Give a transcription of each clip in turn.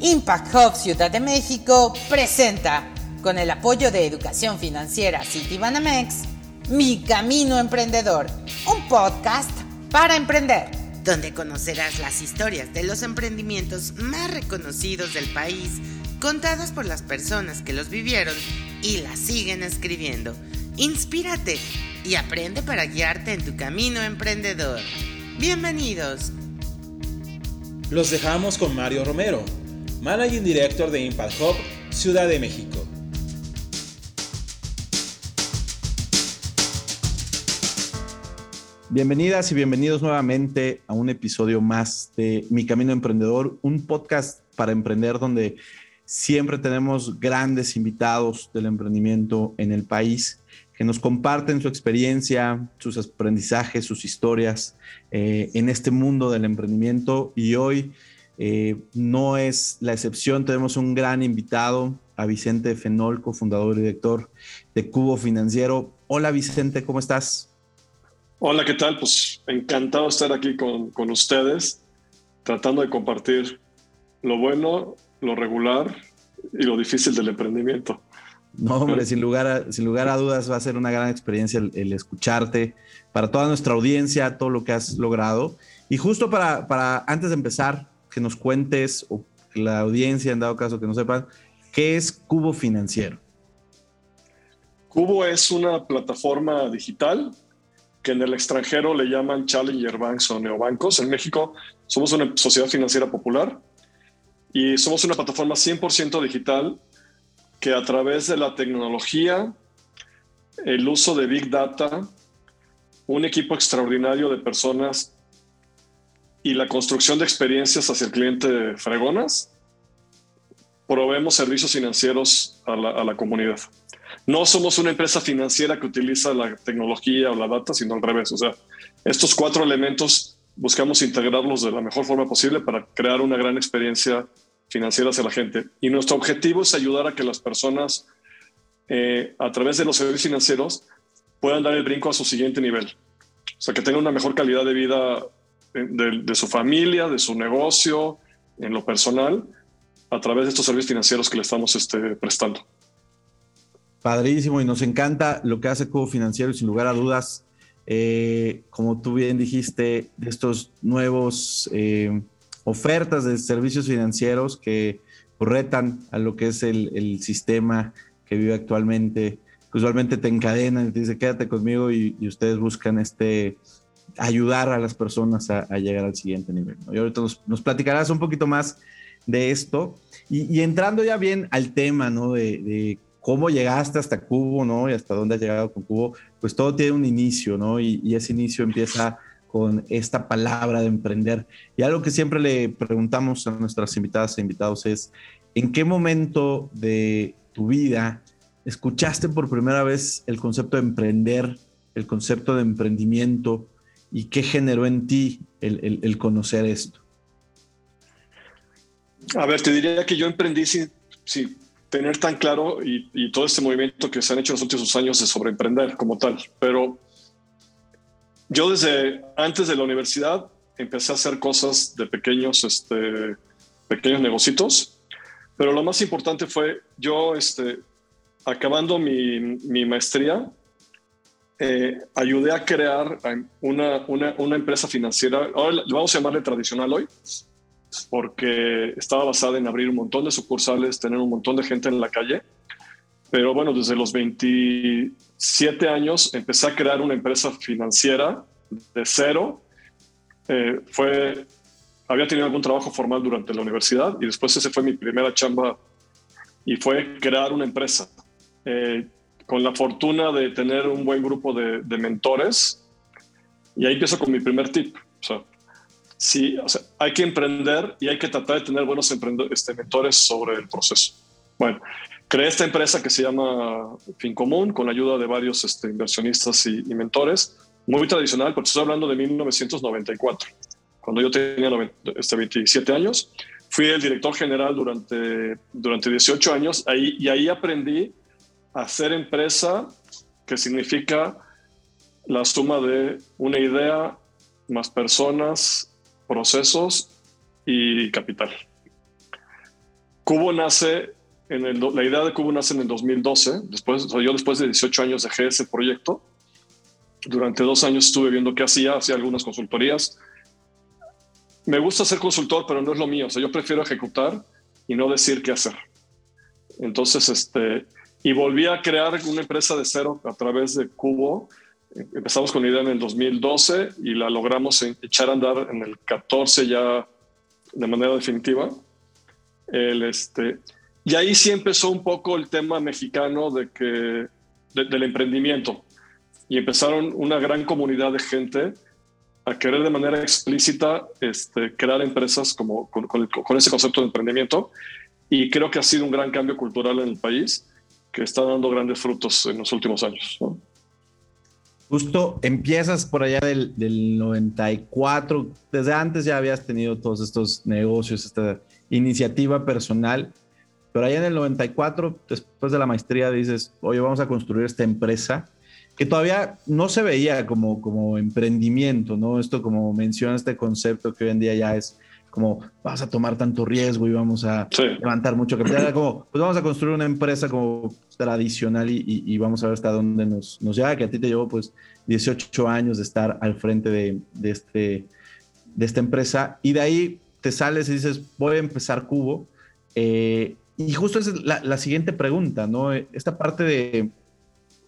Impact Hub Ciudad de México presenta, con el apoyo de Educación Financiera Citibanamex, Mi Camino Emprendedor, un podcast para emprender, donde conocerás las historias de los emprendimientos más reconocidos del país, contadas por las personas que los vivieron y las siguen escribiendo. Inspírate y aprende para guiarte en tu camino emprendedor. Bienvenidos. Los dejamos con Mario Romero, Managing Director de Impact Hub, Ciudad de México. Bienvenidas y bienvenidos nuevamente a un episodio más de Mi Camino Emprendedor, un podcast para emprender donde siempre tenemos grandes invitados del emprendimiento en el país que nos comparten su experiencia, sus aprendizajes, sus historias eh, en este mundo del emprendimiento. Y hoy eh, no es la excepción, tenemos un gran invitado, a Vicente Fenolco, fundador y director de Cubo Financiero. Hola Vicente, ¿cómo estás? Hola, ¿qué tal? Pues encantado de estar aquí con, con ustedes, tratando de compartir lo bueno, lo regular y lo difícil del emprendimiento. No, hombre, sin lugar, a, sin lugar a dudas va a ser una gran experiencia el, escucharte para toda nuestra audiencia, todo lo que has logrado. Y justo para, para antes de empezar, que nos cuentes, o la audiencia, en dado caso que no sepan, ¿qué es Cubo Financiero? Cubo es una plataforma digital que en el extranjero le llaman Challenger Banks o neobancos. En México somos una sociedad financiera popular y somos una plataforma 100% digital que a través de la tecnología, el uso de Big Data, un equipo extraordinario de personas y la construcción de experiencias hacia el cliente fregonas, proveemos servicios financieros a la, a la, comunidad. No somos una empresa financiera que utiliza la tecnología o la data, sino al revés. O sea, estos cuatro elementos buscamos integrarlos de la mejor forma posible para crear una gran experiencia financiera hacia la gente. Y nuestro objetivo es ayudar a que las personas, eh, a través de los servicios financieros, puedan dar el brinco a su siguiente nivel. O sea, que tengan una mejor calidad de vida eh, de, su familia, de su negocio, en lo personal, a través de estos servicios financieros que le estamos este, prestando. Padrísimo, y nos encanta lo que hace Cubo Financiero, y sin lugar a dudas, eh, como tú bien dijiste, de estos nuevos ofertas de servicios financieros que retan a lo que es el, el sistema que vive actualmente. Usualmente te encadenan y te dicen quédate conmigo y, y, ustedes buscan este ayudar a las personas a, a llegar al siguiente nivel. ¿no? Y ahorita nos, nos, platicarás un poquito más de esto y, y entrando ya bien al tema, ¿no? De, de, cómo llegaste hasta Cubo, ¿no? Y hasta dónde has llegado con Cubo, pues todo tiene un inicio, ¿no? Y, y ese inicio empieza con esta palabra de emprender. Y algo que siempre le preguntamos a nuestras invitadas e invitados es, ¿en qué momento de tu vida escuchaste por primera vez el concepto de emprender, el concepto de emprendimiento y qué generó en ti el, conocer esto? A ver, te diría que yo emprendí sin, sin tener tan claro y, y, todo este movimiento que se han hecho en los últimos años de sobreemprender como tal, pero yo desde antes de la universidad empecé a hacer cosas de pequeños, este, pequeños negocios, pero lo más importante fue yo, este, acabando mi, mi maestría, eh, ayudé a crear una, una, una, empresa financiera, ahora vamos a llamarle tradicional hoy, porque estaba basada en abrir un montón de sucursales, tener un montón de gente en la calle, pero bueno, desde los 27 años empecé a crear una empresa financiera de cero. Eh, fue, había tenido algún trabajo formal durante la universidad y después ese fue mi primera chamba y fue crear una empresa. Eh, con la fortuna de tener un buen grupo de, de, mentores. Y ahí empiezo con mi primer tip. O sea, sí, o sea, hay que emprender y hay que tratar de tener buenos este, mentores sobre el proceso. Bueno, creé esta empresa que se llama Fincomún con la ayuda de varios este, inversionistas y, y, mentores. Muy tradicional, porque estoy hablando de 1994, cuando yo tenía 90, este, 27 años. Fui el director general durante, durante 18 años ahí, y ahí aprendí hacer empresa, que significa la suma de una idea, más personas, procesos y capital. Cubo nace, en el, la idea de Cubo nace en el 2012, después, yo después de 18 años dejé ese proyecto. Durante dos años estuve viendo qué hacía, hacía algunas consultorías. Me gusta ser consultor, pero no es lo mío. O sea, yo prefiero ejecutar y no decir qué hacer. Entonces, este, y volví a crear una empresa de cero a través de Cubo. Empezamos con la idea en el 2012 y la logramos echar a andar en el 14 ya de manera definitiva. El, este, y ahí sí empezó un poco el tema mexicano de que, del emprendimiento. Y empezaron una gran comunidad de gente a querer de manera explícita este, crear empresas como, con, ese concepto de emprendimiento. Y creo que ha sido un gran cambio cultural en el país que está dando grandes frutos en los últimos años. Justo empiezas por allá del, del, 94, desde antes ya habías tenido todos estos negocios, esta iniciativa personal, pero allá en el 94, después de la maestría, dices, oye, vamos a construir esta empresa que todavía no se veía como, como emprendimiento, ¿no? Esto como menciona este concepto que hoy en día ya es como vas a tomar tanto riesgo y vamos a levantar mucho capital. como, pues vamos a construir una empresa como tradicional y, vamos a ver hasta dónde nos, nos llega, que a ti te llevó pues 18 años de estar al frente de, de, este, de esta empresa y de ahí te sales y dices, voy a empezar Cubo. Eh, y justo es la, la, siguiente pregunta, ¿no? Esta parte de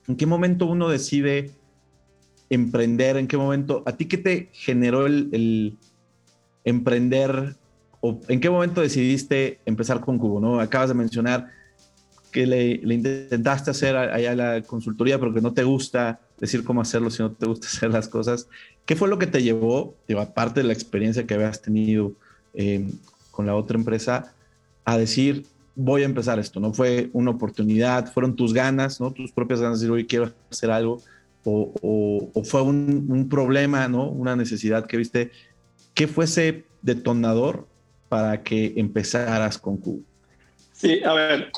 en qué momento uno decide emprender, en qué momento, a ti qué te generó el emprender o en qué momento decidiste empezar con Cubo? ¿no? Acabas de mencionar que le, intentaste hacer allá la consultoría, pero que no te gusta decir cómo hacerlo, si no te gusta hacer las cosas. ¿Qué fue lo que te llevó, aparte de la experiencia que habías tenido em, con la otra empresa, a decir, voy a empezar esto? ¿No fue una oportunidad? ¿Fueron tus ganas, ¿no? tus propias ganas de decir, hoy quiero hacer algo? ¿O, fue un, problema, ¿no? una necesidad que viste ¿Qué fue ese detonador para que empezaras con Cubo? Sí, a ver,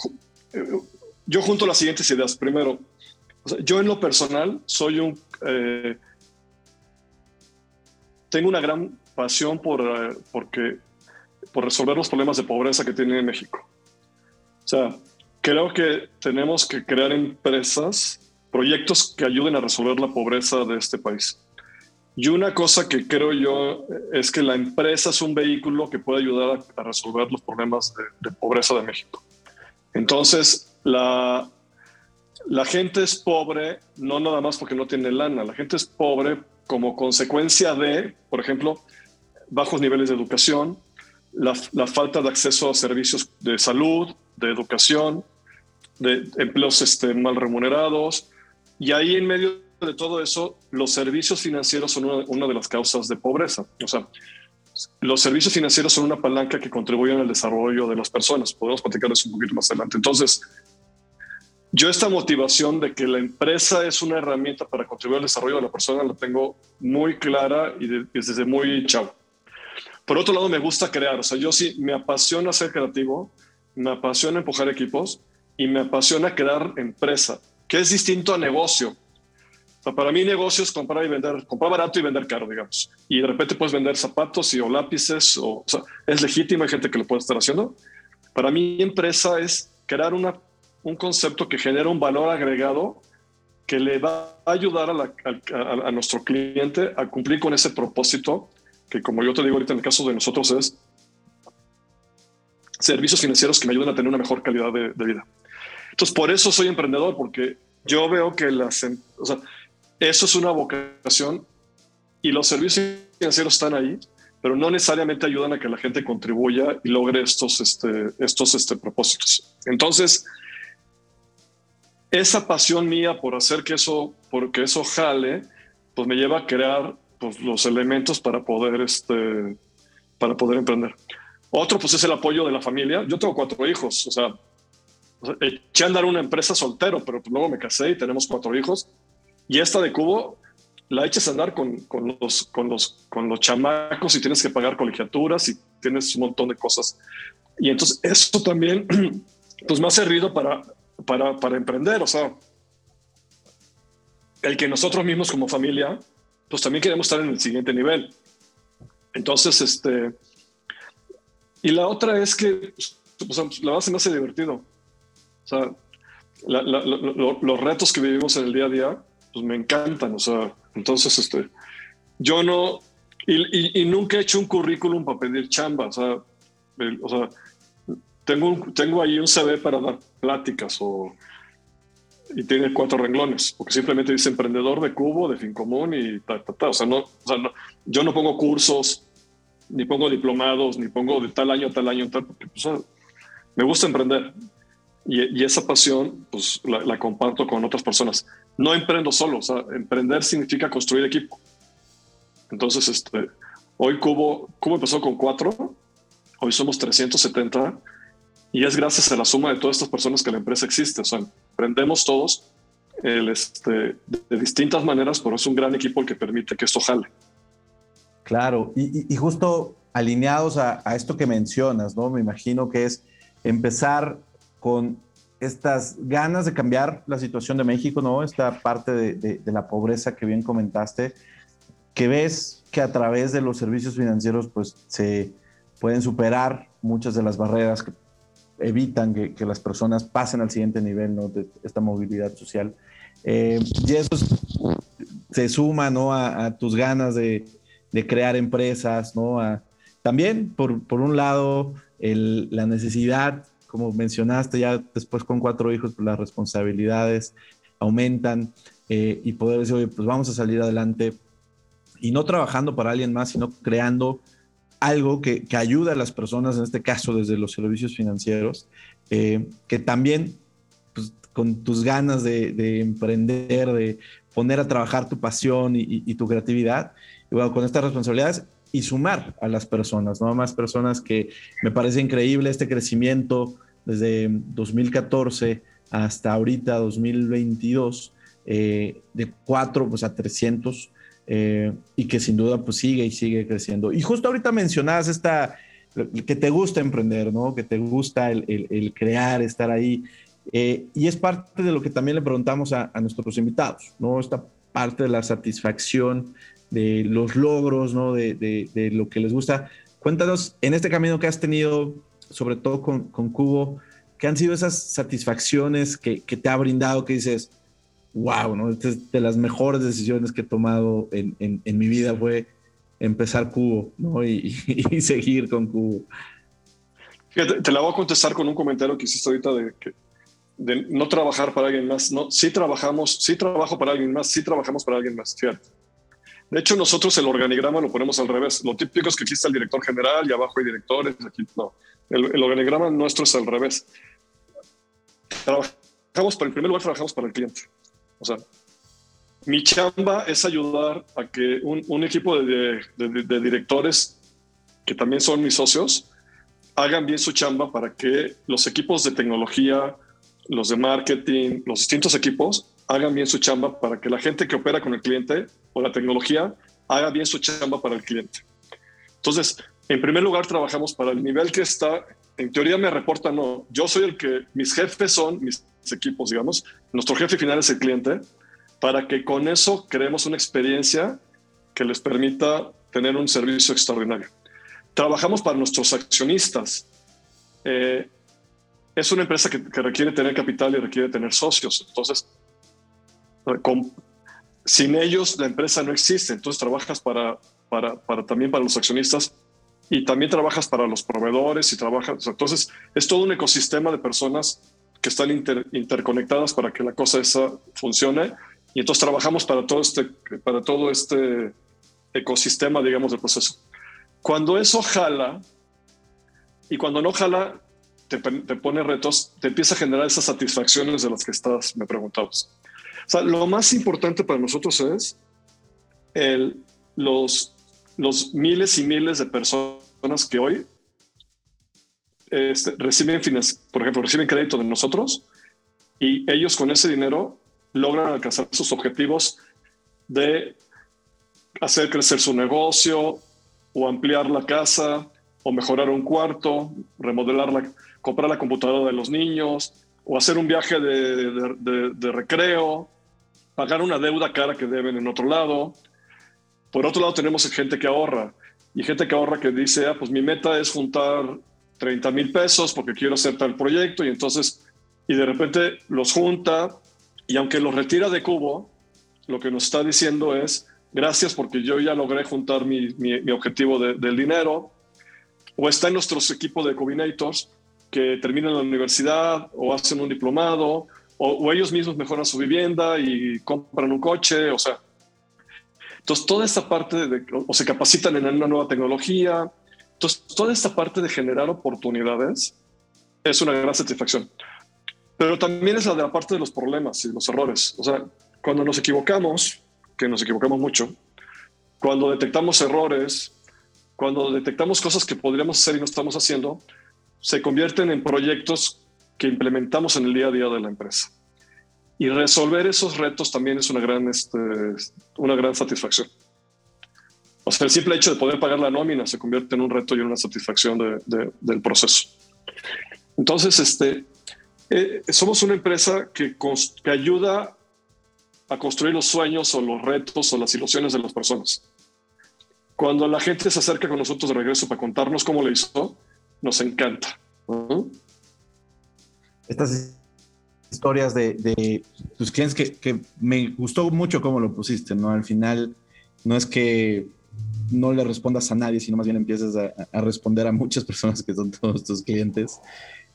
yo junto las siguientes ideas. Primero, yo en lo personal soy un... Eh, tengo una gran pasión por, eh, porque, por resolver los problemas de pobreza que tiene México. Sea, creo que tenemos que crear empresas, proyectos que ayuden a resolver la pobreza de este país. Y una cosa que creo yo es que la empresa es un vehículo que puede ayudar a, resolver los problemas de, pobreza de México. Entonces, la, la gente es pobre no nada más porque no tiene lana, la gente es pobre como consecuencia de, por ejemplo, bajos niveles de educación, la, la, falta de acceso a servicios de salud, de educación, de empleos este, mal remunerados, y ahí en medio de todo eso, los servicios financieros son una, de las causas de pobreza. O sea, los servicios financieros son una palanca que contribuyen al desarrollo de las personas. Podemos platicar eso un poquito más adelante. Entonces, yo esta motivación de que la empresa es una herramienta para contribuir al desarrollo de la persona la tengo muy clara y, desde muy chavo. Por otro lado, me gusta crear. O sea, yo sí me apasiona ser creativo, me apasiona empujar equipos y me apasiona crear empresa, que es distinto a negocio para mí negocio es comprar y vender, comprar barato y vender caro, digamos. Y de repente puedes vender zapatos y, o lápices, o, sea, es legítimo, hay gente que lo puede estar haciendo. Para mí empresa es crear una, un concepto que genera un valor agregado que le va a ayudar a, a, nuestro cliente a cumplir con ese propósito, que como yo te digo ahorita en el caso de nosotros es servicios financieros que me ayuden a tener una mejor calidad de, de vida. Entonces, por eso soy emprendedor, porque yo veo que las, em, o sea, eso es una vocación y los servicios financieros están ahí, pero no necesariamente ayudan a que la gente contribuya y logre estos, este, estos este, propósitos. Entonces, esa pasión mía por hacer que eso, porque eso jale, pues me lleva a crear pues, los elementos para poder, este, para poder emprender. Otro, pues es el apoyo de la familia. Yo tengo cuatro hijos, o sea, eché a andar una empresa soltero, pero luego me casé y tenemos cuatro hijos. Y esta de Cubo la echas a andar con, con, los, con, los, con los chamacos y tienes que pagar colegiaturas y tienes un montón de cosas. Y entonces eso también pues me ha servido para, para, para emprender. O sea, el que nosotros mismos como familia pues también queremos estar en el siguiente nivel. Entonces, este, y la otra es que, o sea, la base me hace divertido. O sea, los retos que vivimos en el día a día, pues me encantan. O sea, entonces, este, yo no, y, nunca he hecho un currículum para pedir chamba. O sea, o sea tengo, tengo ahí un CV para dar pláticas o, y tiene cuatro renglones, porque simplemente dice emprendedor de cubo, de fin común y ta, ta, ta. O sea, no, o sea, no, yo no pongo cursos, ni pongo diplomados, ni pongo de tal año a tal año, tal, porque pues, me gusta emprender. Y, y esa pasión, pues la, la, comparto con otras personas. No emprendo solo, o sea, emprender significa construir equipo. Entonces, este, hoy Cubo, Cubo empezó con cuatro, hoy somos 370 y es gracias a la suma de todas estas personas que la empresa existe. O sea, emprendemos todos el, este, de, distintas maneras, pero es un gran equipo el que permite que esto jale. Claro, y, justo alineados a, esto que mencionas, ¿no? Me imagino que es empezar con estas ganas de cambiar la situación de México, ¿no? Esta parte de, la pobreza que bien comentaste, que ves que a través de los servicios financieros pues se pueden superar muchas de las barreras que evitan que, las personas pasen al siguiente nivel ¿no? de esta movilidad social. Eh, y eso se suma ¿no? a tus ganas de, de, crear empresas, ¿no? A, también, por, por un lado, la necesidad, como mencionaste, ya después con cuatro hijos, pues las responsabilidades aumentan eh, y poder decir, oye, pues vamos a salir adelante y no trabajando para alguien más, sino creando algo que, que ayuda a las personas, en este caso desde los servicios financieros, eh, que también pues, con tus ganas de, de, emprender, de poner a trabajar tu pasión y, tu creatividad, con estas responsabilidades y sumar a las personas, ¿no? Más personas que me parece increíble este crecimiento desde 2014 hasta ahorita 2022, eh, de 4 pues, a 300 eh, y que sin duda pues sigue y sigue creciendo. Y justo ahorita mencionabas esta, que te gusta emprender, ¿no? Que te gusta el crear, estar ahí. Eh, y es parte de lo que también le preguntamos a, a, nuestros invitados, ¿no? Esta parte de la satisfacción, de los logros, ¿no? De, de, de lo que les gusta. Cuéntanos, en este camino que has tenido, sobre todo con, con Cubo, ¿qué han sido esas satisfacciones que, que te ha brindado que dices, wow, ¿no? Esta es de las mejores decisiones que he tomado en, en, en mi vida fue empezar Cubo, ¿no? Y, y, y seguir con Cubo. Fíjate, te la voy a contestar con un comentario que hiciste ahorita de que de no trabajar para alguien más. No, sí trabajamos, sí trabajo para alguien más, sí trabajamos para alguien más. Fíjate. De hecho, nosotros el organigrama lo ponemos al revés. Lo típico es que aquí está el director general y abajo hay directores. Aquí no. El, organigrama nuestro es al revés. Trabajamos para el primer lugar, trabajamos para el cliente. O sea, mi chamba es ayudar a que un, un equipo de, de, de, de, directores, que también son mis socios, hagan bien su chamba para que los equipos de tecnología, los de marketing, los distintos equipos, hagan bien su chamba para que la gente que opera con el cliente o la tecnología haga bien su chamba para el cliente. Entonces, en primer lugar, trabajamos para el nivel que está. En teoría me reporta, no, yo soy el que, mis jefes son mis equipos, digamos, nuestro jefe final es el cliente, para que con eso creemos una experiencia que les permita tener un servicio extraordinario. Trabajamos para nuestros accionistas. Eh, es una empresa que, que, requiere tener capital y requiere tener socios. Entonces, con, sin ellos la empresa no existe. Entonces trabajas para, para, para, también para los accionistas y también trabajas para los proveedores y trabajas. Entonces, es todo un ecosistema de personas que están inter, interconectadas para que la cosa esa funcione. Y entonces trabajamos para todo este, para todo este ecosistema, digamos, del proceso. Cuando eso jala y cuando no jala, te, te pone retos, te empieza a generar esas satisfacciones de las que estás, me preguntabas. Sea, lo más importante para nosotros es el, los, miles y miles de personas que hoy este, reciben, por ejemplo, reciben crédito de nosotros y ellos con ese dinero logran alcanzar sus objetivos de hacer crecer su negocio o ampliar la casa o mejorar un cuarto, remodelar la, comprar la computadora de los niños o hacer un viaje de recreo, pagar una deuda cara que deben en otro lado. Por otro lado, tenemos gente que ahorra y gente que ahorra que dice, ah, pues mi meta es juntar 30 mil pesos porque quiero hacer tal proyecto y entonces, y de repente los junta y aunque los retira de cubo, lo que nos está diciendo es, gracias porque yo ya logré juntar mi, mi, objetivo del dinero, o está en nuestros equipos de combinators que terminan la universidad o hacen un diplomado, o, ellos mismos mejoran su vivienda y compran un coche, o sea, entonces toda esta parte de, o se capacitan en una nueva tecnología, entonces toda esta parte de generar oportunidades es una gran satisfacción. Pero también es la de la parte de los problemas y los errores. O sea, cuando nos equivocamos, que nos equivocamos mucho, cuando detectamos errores, cuando detectamos cosas que podríamos hacer y no estamos haciendo, se convierten en proyectos que implementamos en el día a día de la empresa. Y resolver esos retos también es una gran, este, una gran satisfacción. O sea, el simple hecho de poder pagar la nómina se convierte en un reto y en una satisfacción del proceso. Entonces, este, eh, somos una empresa que, que ayuda a construir los sueños o los retos o las ilusiones de las personas. Cuando la gente se acerca con nosotros de regreso para contarnos cómo le hizo, nos encanta. Estas historias de, tus clientes que, me gustó mucho cómo lo pusiste, ¿no? Al final no es que no le respondas a nadie, sino más bien empiezas a, responder a muchas personas que son todos tus clientes.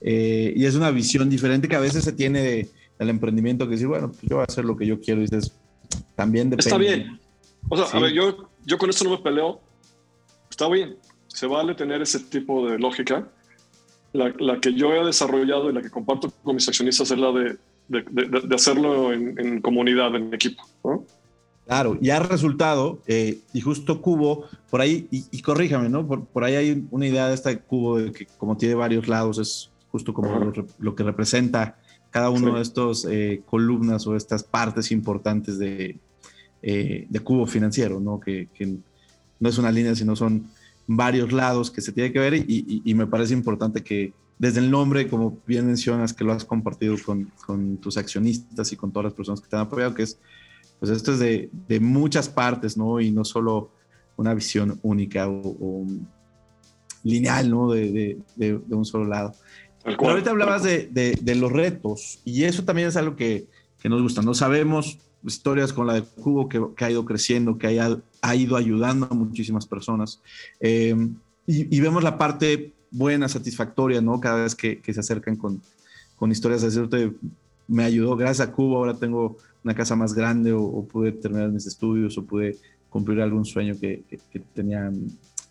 Eh, y es una visión diferente que a veces se tiene de, el emprendimiento que decir, bueno, pues yo voy a hacer lo que yo quiero y dices, también depende. Está bien. O sea, a ver, yo, yo con esto no me peleo. Está bien. Se vale tener ese tipo de lógica. La, la que yo he desarrollado y la que comparto con mis accionistas es la de, de, de, hacerlo en, en, comunidad, en equipo. Claro, y ha resultado, eh, y justo Cubo, por ahí, y, corríjame, ¿no? Por, por, ahí hay una idea de este Cubo de que como tiene varios lados, es justo como lo, lo, que representa cada uno de estos eh, columnas o estas partes importantes de, eh, de cubo financiero, ¿no? Que, no es una línea, sino son varios lados que se tiene que ver y, me parece importante que desde el nombre, como bien mencionas, que lo has compartido con, con, tus accionistas y con todas las personas que te han apoyado, que es, pues esto es de, de muchas partes, ¿no? Y no solo una visión única o, lineal, ¿no? De, de, de, un solo lado. Pero ahorita hablabas de, de, los retos y eso también es algo que, que, nos gusta. No sabemos historias con la de Cubo que, que ha ido creciendo, que haya, ha ido ayudando a muchísimas personas. Eh, y, vemos la parte buena, satisfactoria, ¿no? Cada vez que, que se acercan con, con historias de decirte, me ayudó, gracias a Cubo ahora tengo una casa más grande o, o pude terminar mis estudios o pude cumplir algún sueño que, que, tenía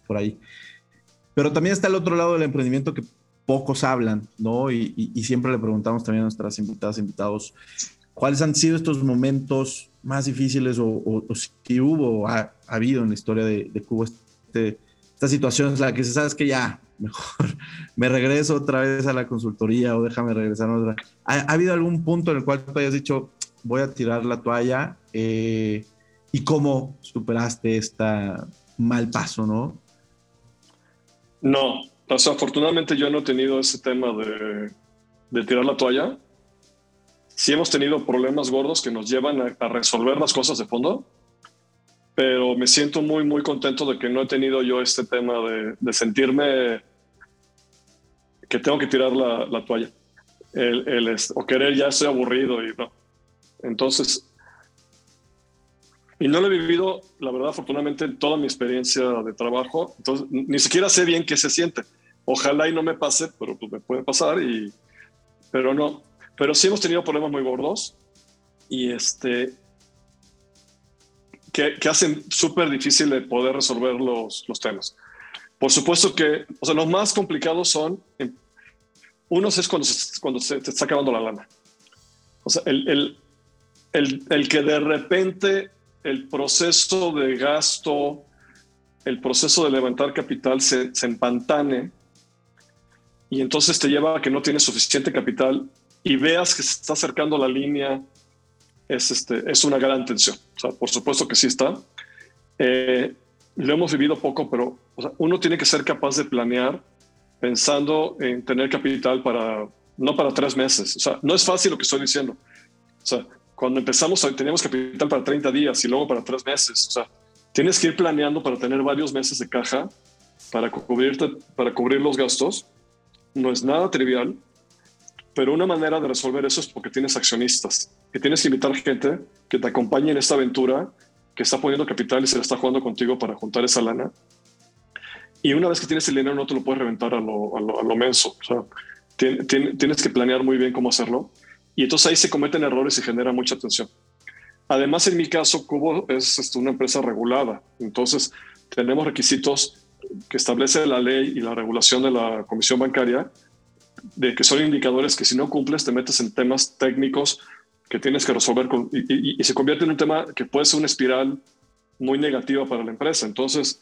por ahí. Pero también está el otro lado del emprendimiento que pocos hablan, ¿no? Y, siempre le preguntamos también a nuestras invitadas, invitados, ¿cuáles han sido estos momentos más difíciles o, si hubo, ha, ha, habido en la historia de, Cuba este, esta situación en la que se sabes que ya, mejor me regreso otra vez a la consultoría o déjame regresar a otra. ¿Ha, habido algún punto en el cual tú hayas dicho, voy a tirar la toalla? Eh, ¿Y cómo superaste este mal paso, no? No, o sea, afortunadamente yo no he tenido ese tema de tirar la toalla. Sí hemos tenido problemas gordos que nos llevan a, resolver las cosas de fondo, pero me siento muy, muy contento de que no he tenido yo este tema de, de sentirme que tengo que tirar la, la toalla. El, el, o querer ya estoy aburrido y no. Entonces, y no lo he vivido, la verdad, afortunadamente, en toda mi experiencia de trabajo. Entonces, ni siquiera sé bien qué se siente. Ojalá y no me pase, pero pues me puede pasar. Y, pero no. Pero sí hemos tenido problemas muy gordos y este que, que hacen súper difícil de poder resolver los, los temas. Por supuesto que, o sea, los más complicados son, unos es cuando se, cuando se te está acabando la lana. O sea, el, el, el, el que de repente el proceso de gasto, el proceso de levantar capital se, se empantane y entonces te lleva a que no tienes suficiente capital y veas que se está acercando la línea, es, este, es una gran tensión. O sea, por supuesto que sí está. Eh, lo hemos vivido poco, pero uno tiene que ser capaz de planear pensando en tener capital para, no para tres meses. O sea, no es fácil lo que estoy diciendo. O sea, cuando empezamos teníamos capital para 30 días y luego para tres meses. O sea, tienes que ir planeando para tener varios meses de caja para, cubrirte, para cubrir los gastos. No es nada trivial, pero una manera de resolver eso es porque tienes accionistas, que tienes que invitar gente que te acompañe en esta aventura, que está poniendo capital y se le está jugando contigo para juntar esa lana. Y una vez que tienes el dinero no te lo puedes reventar a lo, a lo, menso. O sea, tienes que planear muy bien cómo hacerlo. Y entonces ahí se cometen errores y genera mucha tensión. Además, en mi caso, Cubo es este, una empresa regulada. Entonces, tenemos requisitos que establece la ley y la regulación de la Comisión Bancaria de que son indicadores que si no cumples te metes en temas técnicos que tienes que resolver y, se convierte en un tema que puede ser una espiral muy negativa para la empresa. Entonces,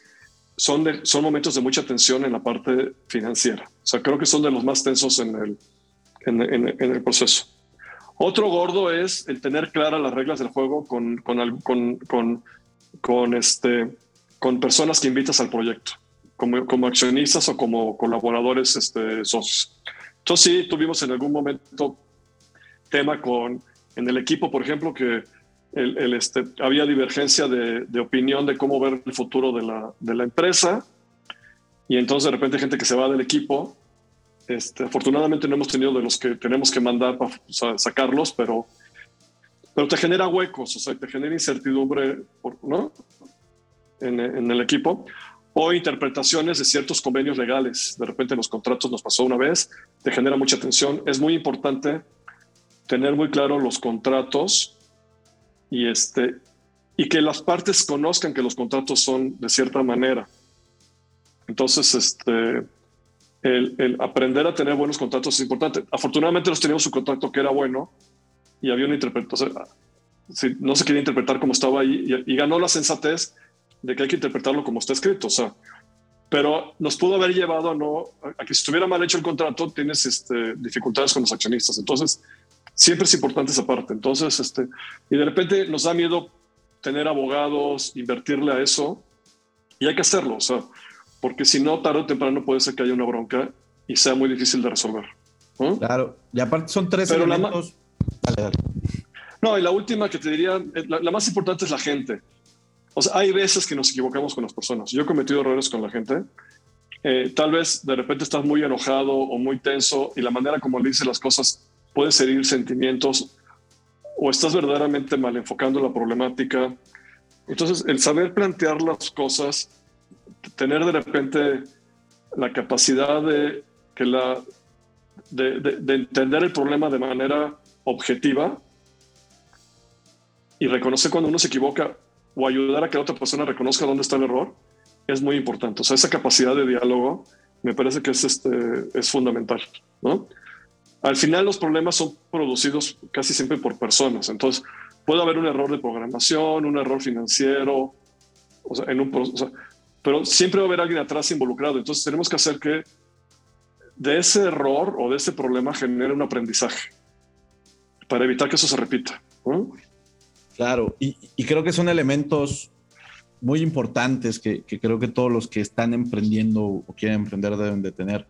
son, son momentos de mucha tensión en la parte financiera. O sea, creo que son de los más tensos en el, en, el proceso. Otro gordo es el tener claras las reglas del juego con, con, con, con, este, con personas que invitas al proyecto, como, como accionistas o como colaboradores este, socios. Entonces sí, tuvimos en algún momento tema con, en el equipo, por ejemplo, que el, este, había divergencia de, de, opinión de cómo ver el futuro de la, de la, empresa. Y entonces de repente gente que se va del equipo. Este, afortunadamente no hemos tenido de los que tenemos que mandar para sacarlos, pero, pero te genera huecos, o sea, te genera incertidumbre ¿no? en, en el equipo o interpretaciones de ciertos convenios legales. De repente en los contratos nos pasó una vez, te genera mucha tensión. Es muy importante tener muy claro los contratos y, este, y que las partes conozcan que los contratos son de cierta manera. Entonces, este, el, aprender a tener buenos contratos es importante. Afortunadamente nos teníamos un contrato que era bueno y había una interpretación. no se quería interpretar como estaba ahí y ganó la sensatez de que hay que interpretarlo como está escrito, o sea, pero nos pudo haber llevado a no, a que si estuviera mal hecho el contrato, tienes este, dificultades con los accionistas. Entonces, siempre es importante esa parte. Entonces, este, y de repente nos da miedo tener abogados, invertirle a eso, y hay que hacerlo, o sea, porque si no, tarde o temprano puede ser que haya una bronca y sea muy difícil de resolver. Claro, y aparte son tres Pero elementos. No, y la última que te diría, eh, la más importante es la gente. O sea, hay veces que nos equivocamos con las personas. Yo he cometido errores con la gente. Eh, tal vez de repente estás muy enojado o muy tenso y la manera como le dices las cosas puede herir sentimientos o estás verdaderamente mal enfocando la problemática. Entonces, el saber plantear las cosas, tener de repente la capacidad de, que la, de, de entender el problema de manera objetiva y reconocer cuando uno se equivoca, o ayudar a que la otra persona reconozca dónde está el error es muy importante. O sea, esa capacidad de diálogo me parece que es, este, es fundamental, ¿no? Al final los problemas son producidos casi siempre por personas, entonces puede haber un error de programación, un error financiero, o sea, en un, o sea, pero siempre va a haber alguien atrás involucrado, entonces tenemos que hacer que de ese error o de ese problema genere un aprendizaje para evitar que eso se repita. ¿no? Claro, y, creo que son elementos muy importantes que, creo que todos los que están emprendiendo o quieren emprender deben de tener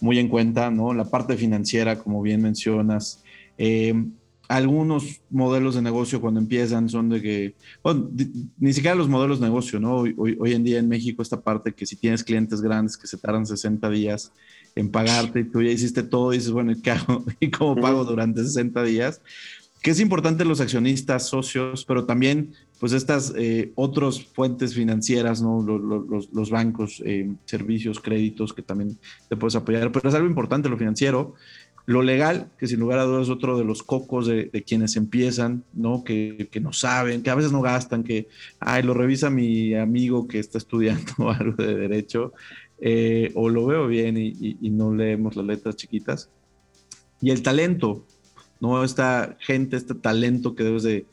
muy en cuenta, ¿no? La parte financiera, como bien mencionas. Eh, algunos modelos de negocio cuando empiezan son de que, bueno, ni siquiera los modelos de negocio, ¿no? Hoy, hoy, en día en México esta parte que si tienes clientes grandes que se tardan 60 días en pagarte y tú ya hiciste todo y dices, bueno, ¿qué hago? ¿Y cómo pago durante 60 días? Que es importante los accionistas, socios, pero también pues estas eh, otras fuentes financieras, ¿no? los, bancos, eh, servicios, créditos que también te puedes apoyar, pero es algo importante lo financiero. Lo legal, que sin lugar a dudas es otro de los cocos de, quienes empiezan, ¿no? Que, no saben, que a veces no gastan, que, ay, lo revisa mi amigo que está estudiando algo de derecho, eh, o lo veo bien y, y no leemos las letras chiquitas. Y el talento, ¿no? Esta gente, este talento que debes de,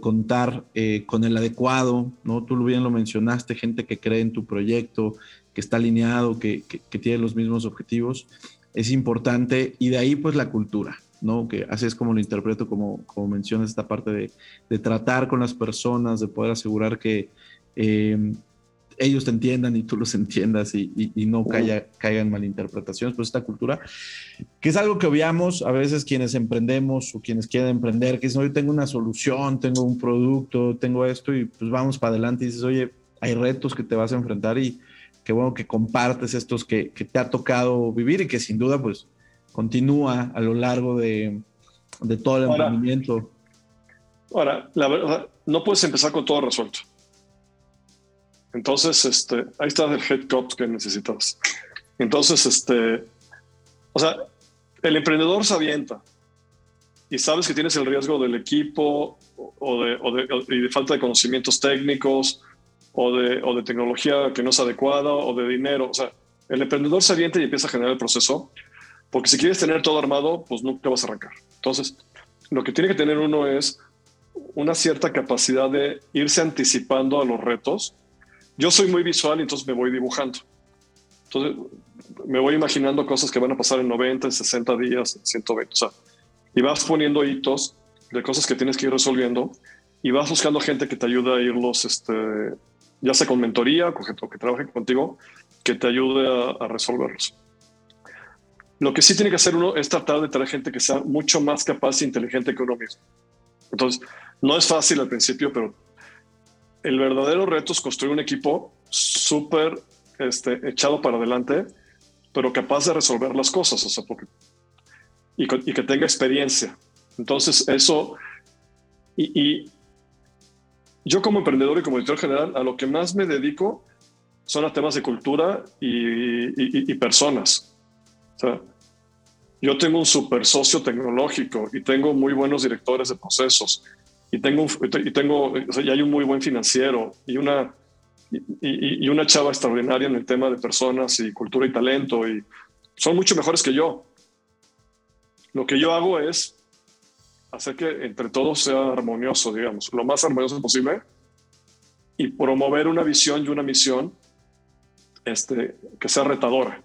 contar eh, con el adecuado, ¿no? Tú bien lo mencionaste, gente que cree en tu proyecto, que está alineado, que, tiene los mismos objetivos, es importante. Y de ahí, pues, la cultura, ¿no? Que así es como lo interpreto, como, como mencionas esta parte de, tratar con las personas, de poder asegurar que eh, ellos te entiendan y tú los entiendas y, no caiga, caigan malinterpretaciones, pues esta cultura, que es algo que obviamos a veces quienes emprendemos o quienes quieren emprender, que dicen, oye, tengo una solución, tengo un producto, tengo esto y pues vamos para adelante y dices, oye, hay retos que te vas a enfrentar y qué bueno que compartes estos que, que te ha tocado vivir y que sin duda pues continúa a lo largo de, de todo el emprendimiento. Ahora, la verdad, no puedes empezar con todo resuelto. Entonces, este, ahí está el head cut que necesitas. Entonces, este, o sea, el emprendedor se avienta y sabes que tienes el riesgo del equipo o de, o de, y de falta de conocimientos técnicos o de, o de tecnología que no es adecuada o de dinero. O sea, el emprendedor se avienta y empieza a generar el proceso porque si quieres tener todo armado, pues nunca vas a arrancar. Entonces, lo que tiene que tener uno es una cierta capacidad de irse anticipando a los retos. Yo soy muy visual y entonces me voy dibujando. Entonces, me voy imaginando cosas que van a pasar en 90, en 60 días, en 120. O sea, y vas poniendo hitos de cosas que tienes que ir resolviendo y vas buscando gente que te ayude a irlos, este, ya sea con mentoría o que trabaje contigo, que te ayude a, a resolverlos. Lo que sí tiene que hacer uno es tratar de traer gente que sea mucho más capaz e inteligente que uno mismo. Entonces, no es fácil al principio, pero el verdadero reto es construir un equipo súper este, echado para adelante, pero capaz de resolver las cosas, o sea, porque, y, que tenga experiencia. Entonces, eso, y, yo como emprendedor y como editor general, a lo que más me dedico son a temas de cultura y, personas. Yo tengo un super socio tecnológico y tengo muy buenos directores de procesos y tengo, y tengo o y hay un muy buen financiero y una, y, una chava extraordinaria en el tema de personas y cultura y talento y son mucho mejores que yo. Lo que yo hago es hacer que entre todos sea armonioso, digamos, lo más armonioso posible y promover una visión y una misión este, que sea retadora.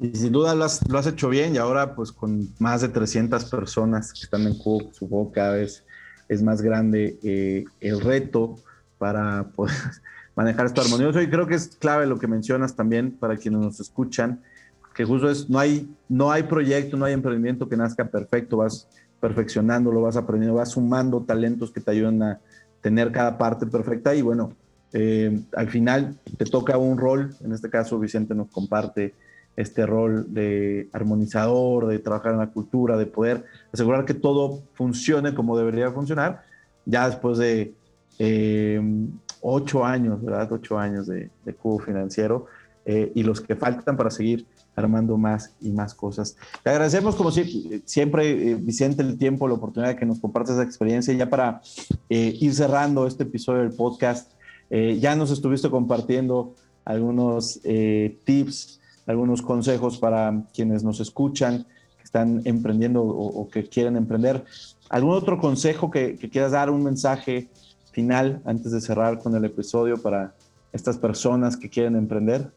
Y sin duda lo has, lo has, hecho bien y ahora pues con más de 300 personas que están en Cook, supongo cada vez es más grande eh, el reto para poder manejar esto armonioso. Y creo que es clave lo que mencionas también para quienes nos escuchan, que justo es, no hay, no hay proyecto, no hay emprendimiento que nazca perfecto, vas perfeccionando, lo vas aprendiendo, vas sumando talentos que te ayudan a tener cada parte perfecta. Y bueno, eh, al final te toca un rol, en este caso Vicente nos comparte este rol de armonizador, de trabajar en la cultura, de poder asegurar que todo funcione como debería funcionar, ya después de eh, ocho años, ¿verdad? Ocho años de, de cubo financiero eh, y los que faltan para seguir armando más y más cosas. Te agradecemos como siempre, siempre eh, Vicente, el tiempo, la oportunidad de que nos compartas esa experiencia. Ya para eh, ir cerrando este episodio del podcast, eh, ya nos estuviste compartiendo algunos tips algunos consejos para quienes nos escuchan, que están emprendiendo o, que quieren emprender. ¿Algún otro consejo que, quieras dar, un mensaje final antes de cerrar con el episodio para estas personas que quieren emprender?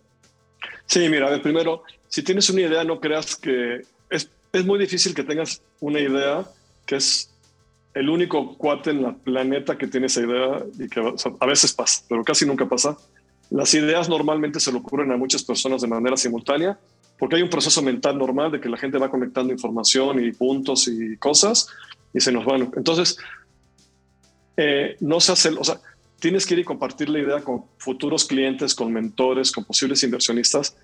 Sí, mira, primero, si tienes una idea, no creas que es, es muy difícil que tengas una idea que es el único cuate en la planeta que tiene esa idea y que a veces pasa, pero casi nunca pasa. Las ideas normalmente se le ocurren a muchas personas de manera simultánea, porque hay un proceso mental normal de que la gente va conectando información y puntos y cosas y se nos van. Entonces, eh, no se hace, o sea, tienes que ir y compartir la idea con futuros clientes, con mentores, con posibles inversionistas,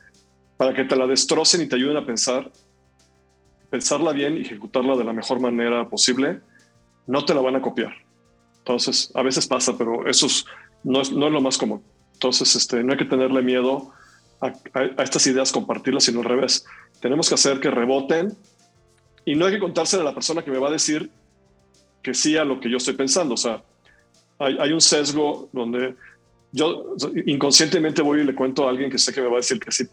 para que te la destrocen y te ayuden a pensar, pensarla bien y ejecutarla de la mejor manera posible. No te la van a copiar. Entonces, a veces pasa, pero eso no, es, no es lo más común. Entonces, este, no hay que tenerle miedo a, estas ideas, compartirlas, sino al revés. Tenemos que hacer que reboten y no hay que contárselo a la persona que me va a decir que sí a lo que yo estoy pensando. O sea, hay, un sesgo donde yo inconscientemente voy y le cuento a alguien que sé que me va a decir que sí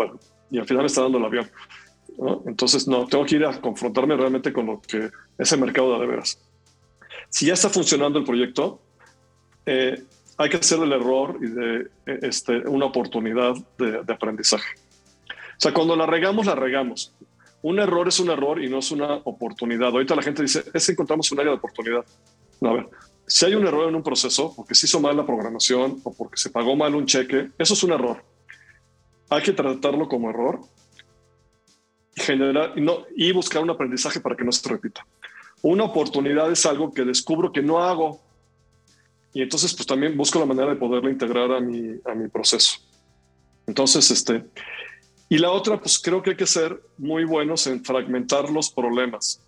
y al final me está dando el avión. Entonces, no, tengo que ir a confrontarme realmente con lo que es el mercado de, de veras. Si ya está funcionando el proyecto, eh, hay que hacer el error y de este, una oportunidad de, aprendizaje. O sea, cuando la regamos, la regamos. Un error es un error y no es una oportunidad. Ahorita la gente dice, es que encontramos un área de oportunidad. No, a ver, si hay un error en un proceso, porque se hizo mal la programación o porque se pagó mal un cheque, eso es un error. Hay que tratarlo como error y, generar, y buscar un aprendizaje para que no se repita. Una oportunidad es algo que descubro que no hago y entonces pues también busco la manera de poderla integrar a mi, a mi proceso. Entonces, este, y la otra, pues creo que hay que ser muy buenos en fragmentar los problemas.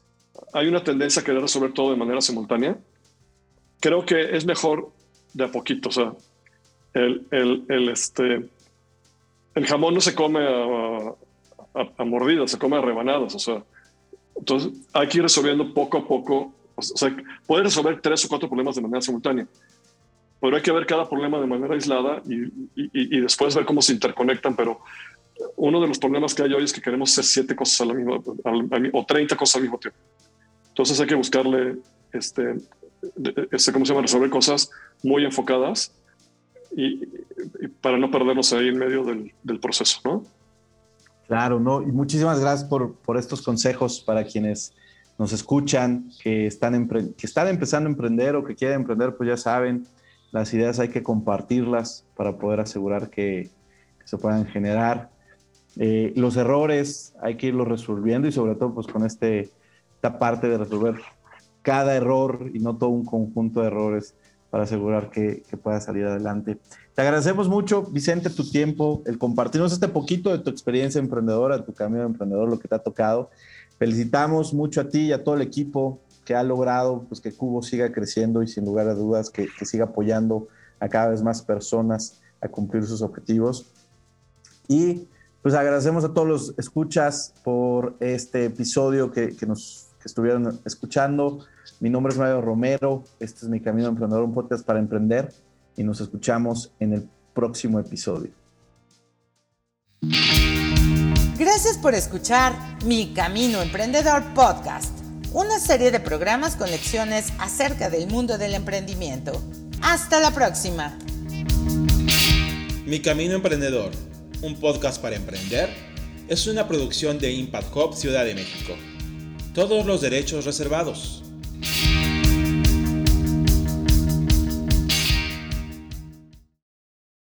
Hay una tendencia a querer resolver todo de manera simultánea. Creo que es mejor de a poquito, o sea, el, el, el este, el jamón no se come a, a, mordidas, se come a rebanadas, o sea, entonces hay que ir resolviendo poco a poco, o sea, puede resolver tres o cuatro problemas de manera simultánea, pero hay que ver cada problema de manera aislada y, y, y después ver cómo se interconectan, pero uno de los problemas que hay hoy es que queremos hacer siete cosas a la misma, o 30 cosas al mismo tiempo. Entonces hay que buscarle, este, este ¿cómo se llama? Resolver cosas muy enfocadas y, para no perdernos ahí en medio del, del, proceso, ¿no? Claro, ¿no? Y muchísimas gracias por, por estos consejos para quienes nos escuchan, que están, que están empezando a emprender o que quieren emprender, pues ya saben, las ideas hay que compartirlas para poder asegurar que, se puedan generar. Eh, los errores hay que irlos resolviendo y sobre todo pues con este, esta parte de resolver cada error y no todo un conjunto de errores para asegurar que, que, pueda salir adelante. Te agradecemos mucho, Vicente, tu tiempo, el compartirnos este poquito de tu experiencia emprendedora, tu camino de emprendedor, lo que te ha tocado. Felicitamos mucho a ti y a todo el equipo que ha logrado pues, que Cubo siga creciendo y sin lugar a dudas que, que siga apoyando a cada vez más personas a cumplir sus objetivos. Y pues agradecemos a todos los escuchas por este episodio que, nos estuvieron escuchando. Mi nombre es Mario Romero, este es Mi Camino Emprendedor, un podcast para emprender y nos escuchamos en el próximo episodio. Gracias por escuchar Mi Camino Emprendedor Podcast, una serie de programas con lecciones acerca del mundo del emprendimiento. Hasta la próxima. Mi Camino Emprendedor un podcast para emprender, es una producción de Impact Hub Ciudad de México. Todos los derechos reservados.